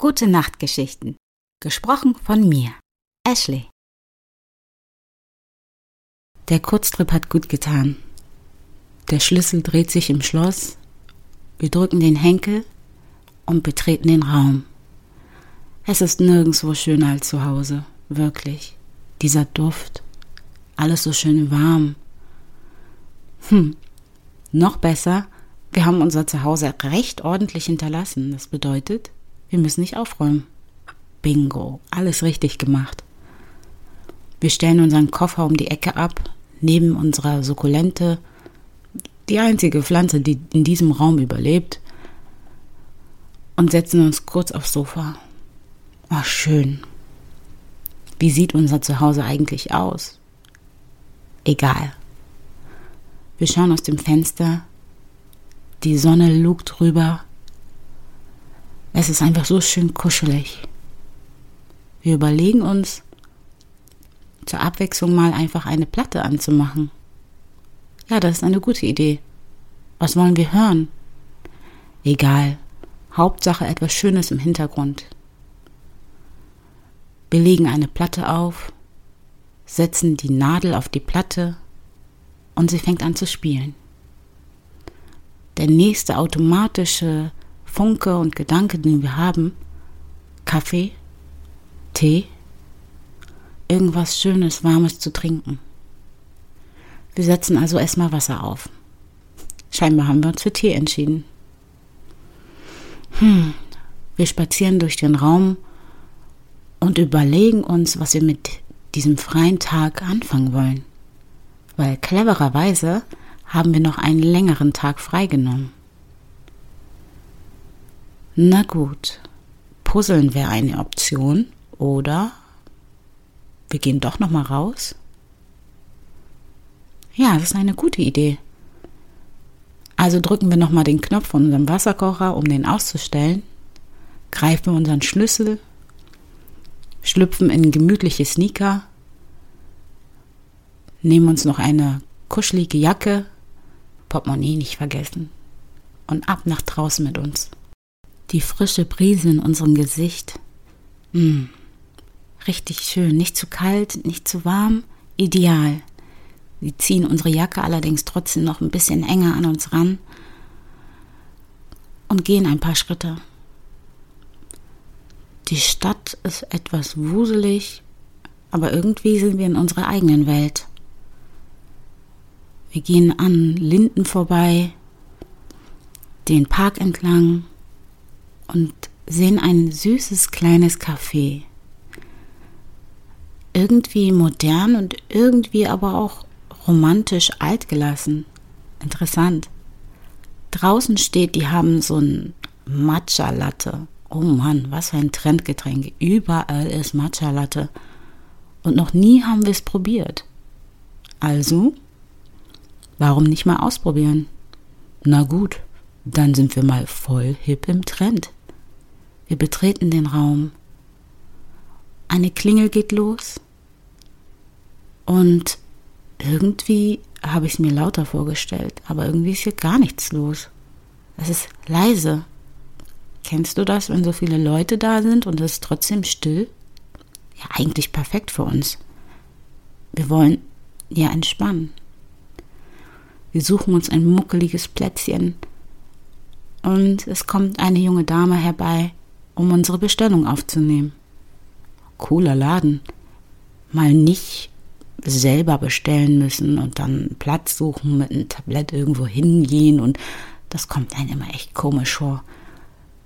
Gute Nachtgeschichten. Gesprochen von mir, Ashley. Der Kurztrip hat gut getan. Der Schlüssel dreht sich im Schloss. Wir drücken den Henkel und betreten den Raum. Es ist nirgendwo schöner als zu Hause, wirklich. Dieser Duft, alles so schön warm. Hm, noch besser, wir haben unser Zuhause recht ordentlich hinterlassen. Das bedeutet, wir müssen nicht aufräumen. Bingo, alles richtig gemacht. Wir stellen unseren Koffer um die Ecke ab, neben unserer Sukkulente, die einzige Pflanze, die in diesem Raum überlebt, und setzen uns kurz aufs Sofa. Ach, schön. Wie sieht unser Zuhause eigentlich aus? Egal. Wir schauen aus dem Fenster, die Sonne lugt rüber es ist einfach so schön kuschelig. Wir überlegen uns, zur Abwechslung mal einfach eine Platte anzumachen. Ja, das ist eine gute Idee. Was wollen wir hören? Egal. Hauptsache etwas Schönes im Hintergrund. Wir legen eine Platte auf, setzen die Nadel auf die Platte und sie fängt an zu spielen. Der nächste automatische Funke und Gedanke, den wir haben, Kaffee, Tee, irgendwas Schönes, Warmes zu trinken. Wir setzen also erstmal Wasser auf. Scheinbar haben wir uns für Tee entschieden. Hm, wir spazieren durch den Raum und überlegen uns, was wir mit diesem freien Tag anfangen wollen. Weil clevererweise haben wir noch einen längeren Tag freigenommen. Na gut, Puzzeln wäre eine Option oder? Wir gehen doch noch mal raus. Ja, das ist eine gute Idee. Also drücken wir noch mal den Knopf von unserem Wasserkocher, um den auszustellen, greifen unseren Schlüssel, schlüpfen in gemütliche Sneaker, nehmen uns noch eine kuschelige Jacke, Portemonnaie nicht vergessen. Und ab nach draußen mit uns die frische Brise in unserem Gesicht. Mm, richtig schön, nicht zu kalt, nicht zu warm, ideal. Wir ziehen unsere Jacke allerdings trotzdem noch ein bisschen enger an uns ran und gehen ein paar Schritte. Die Stadt ist etwas wuselig, aber irgendwie sind wir in unserer eigenen Welt. Wir gehen an Linden vorbei, den Park entlang, und sehen ein süßes kleines Café. Irgendwie modern und irgendwie aber auch romantisch altgelassen. Interessant. Draußen steht, die haben so ein Matcha-Latte. Oh Mann, was für ein Trendgetränk. Überall ist Matcha-Latte. Und noch nie haben wir es probiert. Also, warum nicht mal ausprobieren? Na gut, dann sind wir mal voll hip im Trend. Wir betreten den Raum. Eine Klingel geht los. Und irgendwie habe ich es mir lauter vorgestellt, aber irgendwie ist hier gar nichts los. Es ist leise. Kennst du das, wenn so viele Leute da sind und es ist trotzdem still? Ja, eigentlich perfekt für uns. Wir wollen ja entspannen. Wir suchen uns ein muckeliges Plätzchen und es kommt eine junge Dame herbei um unsere Bestellung aufzunehmen. Cooler Laden. Mal nicht selber bestellen müssen und dann Platz suchen, mit einem Tablett irgendwo hingehen und das kommt einem immer echt komisch vor.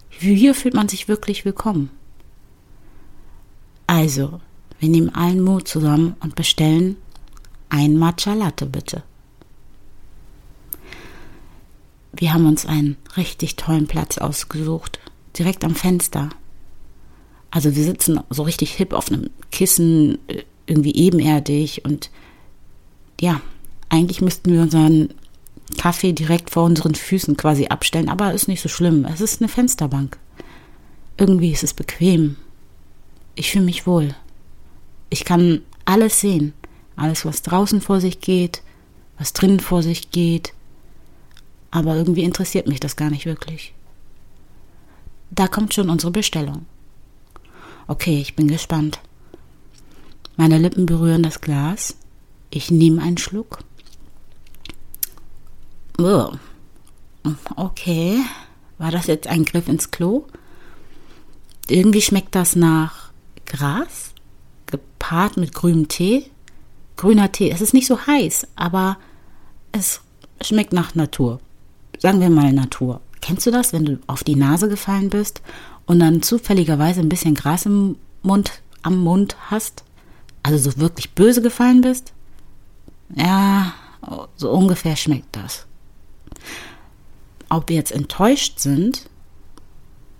Hier fühlt man sich wirklich willkommen. Also, wir nehmen allen Mut zusammen und bestellen ein Matcha Latte bitte. Wir haben uns einen richtig tollen Platz ausgesucht direkt am Fenster. Also wir sitzen so richtig hip auf einem Kissen, äh, irgendwie ebenerdig und ja, eigentlich müssten wir unseren Kaffee direkt vor unseren Füßen quasi abstellen, aber ist nicht so schlimm. Es ist eine Fensterbank. Irgendwie ist es bequem. Ich fühle mich wohl. Ich kann alles sehen. Alles, was draußen vor sich geht, was drinnen vor sich geht. Aber irgendwie interessiert mich das gar nicht wirklich. Da kommt schon unsere Bestellung. Okay, ich bin gespannt. Meine Lippen berühren das Glas. Ich nehme einen Schluck. Okay. War das jetzt ein Griff ins Klo? Irgendwie schmeckt das nach Gras, gepaart mit grünem Tee. Grüner Tee. Es ist nicht so heiß, aber es schmeckt nach Natur. Sagen wir mal Natur. Kennst du das, wenn du auf die Nase gefallen bist und dann zufälligerweise ein bisschen Gras im Mund, am Mund hast? Also so wirklich böse gefallen bist? Ja, so ungefähr schmeckt das. Ob wir jetzt enttäuscht sind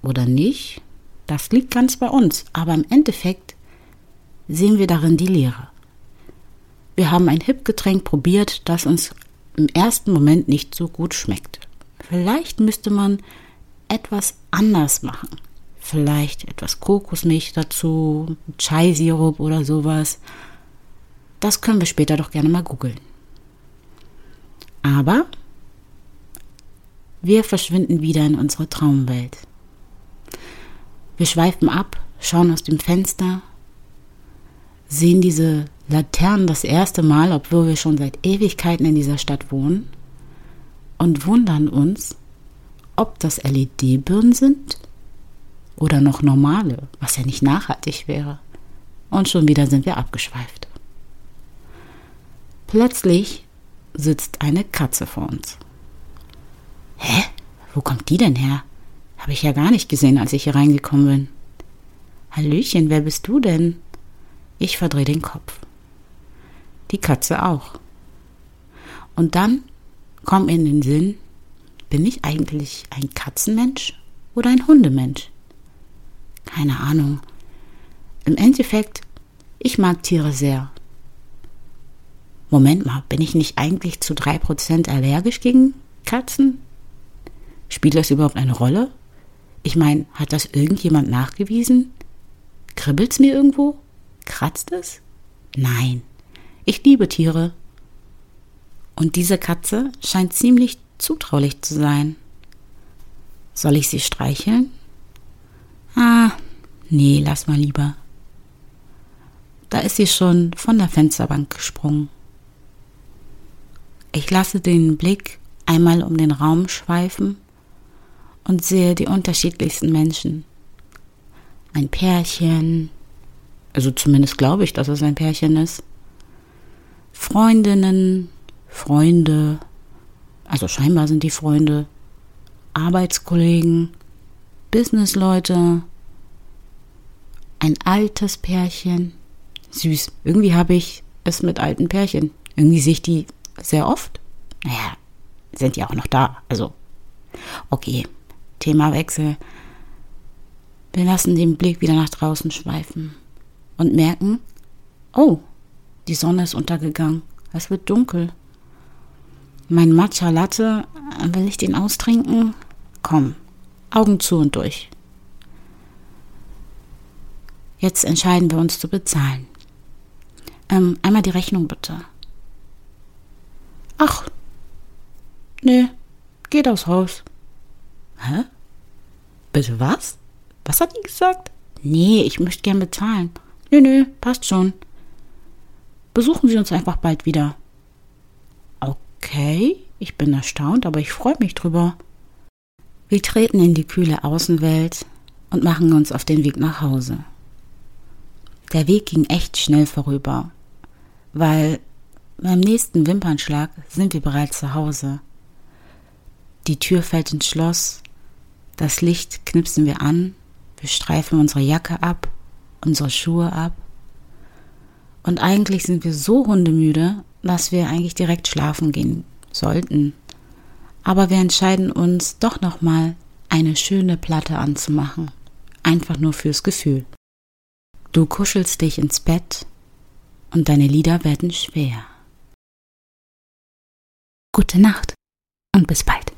oder nicht, das liegt ganz bei uns. Aber im Endeffekt sehen wir darin die Lehre. Wir haben ein Hip-Getränk probiert, das uns im ersten Moment nicht so gut schmeckt. Vielleicht müsste man etwas anders machen. Vielleicht etwas Kokosmilch dazu, Chai-Sirup oder sowas. Das können wir später doch gerne mal googeln. Aber wir verschwinden wieder in unsere Traumwelt. Wir schweifen ab, schauen aus dem Fenster, sehen diese Laternen das erste Mal, obwohl wir schon seit Ewigkeiten in dieser Stadt wohnen, und wundern uns, ob das LED-Birnen sind oder noch normale, was ja nicht nachhaltig wäre. Und schon wieder sind wir abgeschweift. Plötzlich sitzt eine Katze vor uns. Hä? Wo kommt die denn her? Habe ich ja gar nicht gesehen, als ich hier reingekommen bin. Hallöchen, wer bist du denn? Ich verdrehe den Kopf. Die Katze auch. Und dann kommt in den Sinn, bin ich eigentlich ein Katzenmensch oder ein Hundemensch? Keine Ahnung. Im Endeffekt, ich mag Tiere sehr. Moment mal, bin ich nicht eigentlich zu drei Prozent allergisch gegen Katzen? Spielt das überhaupt eine Rolle? Ich meine, hat das irgendjemand nachgewiesen? Kribbelt's mir irgendwo? Kratzt es? Nein. Ich liebe Tiere. Und diese Katze scheint ziemlich zutraulich zu sein. Soll ich sie streicheln? Ah, nee, lass mal lieber. Da ist sie schon von der Fensterbank gesprungen. Ich lasse den Blick einmal um den Raum schweifen und sehe die unterschiedlichsten Menschen. Ein Pärchen, also zumindest glaube ich, dass es ein Pärchen ist. Freundinnen, Freunde, also scheinbar sind die Freunde, Arbeitskollegen, Businessleute, ein altes Pärchen. Süß. Irgendwie habe ich es mit alten Pärchen. Irgendwie sehe ich die sehr oft. Naja, sind ja auch noch da. Also, okay. Themawechsel. Wir lassen den Blick wieder nach draußen schweifen und merken, oh, die Sonne ist untergegangen. Es wird dunkel. Mein Matcha Latte, will ich den austrinken? Komm, Augen zu und durch. Jetzt entscheiden wir uns zu bezahlen. Ähm, einmal die Rechnung bitte. Ach, nee, geht aus Haus. Hä? Bitte was? Was hat die gesagt? Nee, ich möchte gern bezahlen. Nö, nö, passt schon. Besuchen Sie uns einfach bald wieder. Okay, ich bin erstaunt, aber ich freue mich drüber. Wir treten in die kühle Außenwelt und machen uns auf den Weg nach Hause. Der Weg ging echt schnell vorüber, weil beim nächsten Wimpernschlag sind wir bereits zu Hause. Die Tür fällt ins Schloss, das Licht knipsen wir an, wir streifen unsere Jacke ab, unsere Schuhe ab. Und eigentlich sind wir so hundemüde, dass wir eigentlich direkt schlafen gehen sollten aber wir entscheiden uns doch nochmal eine schöne Platte anzumachen, einfach nur fürs Gefühl. Du kuschelst dich ins Bett und deine Lieder werden schwer. Gute Nacht und bis bald.